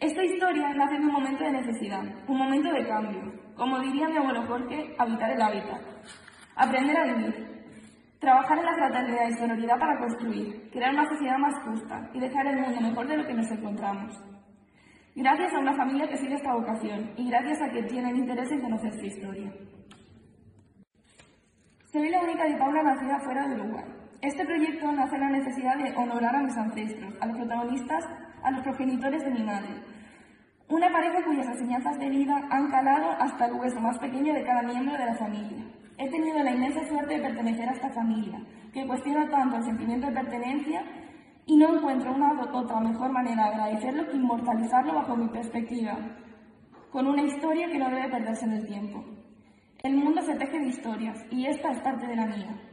Esta historia nace en un momento de necesidad, un momento de cambio. Como diría mi abuelo Jorge, habitar el hábitat. Aprender a vivir. Trabajar en la fraternidad y sororidad para construir, crear una sociedad más justa y dejar el mundo mejor de lo que nos encontramos. Gracias a una familia que sigue esta vocación y gracias a que tienen interés en conocer su historia. Soy la única de Paula nacida fuera de Uruguay. Este proyecto nace en la necesidad de honorar a mis ancestros, a los protagonistas, a los progenitores de mi madre. Una pareja cuyas enseñanzas de vida han calado hasta el hueso más pequeño de cada miembro de la familia. He tenido la inmensa suerte de pertenecer a esta familia, que cuestiona tanto el sentimiento de pertenencia y no encuentro una otra mejor manera de agradecerlo que inmortalizarlo bajo mi perspectiva, con una historia que no debe perderse en el tiempo. El mundo se teje de historias y esta es parte de la mía.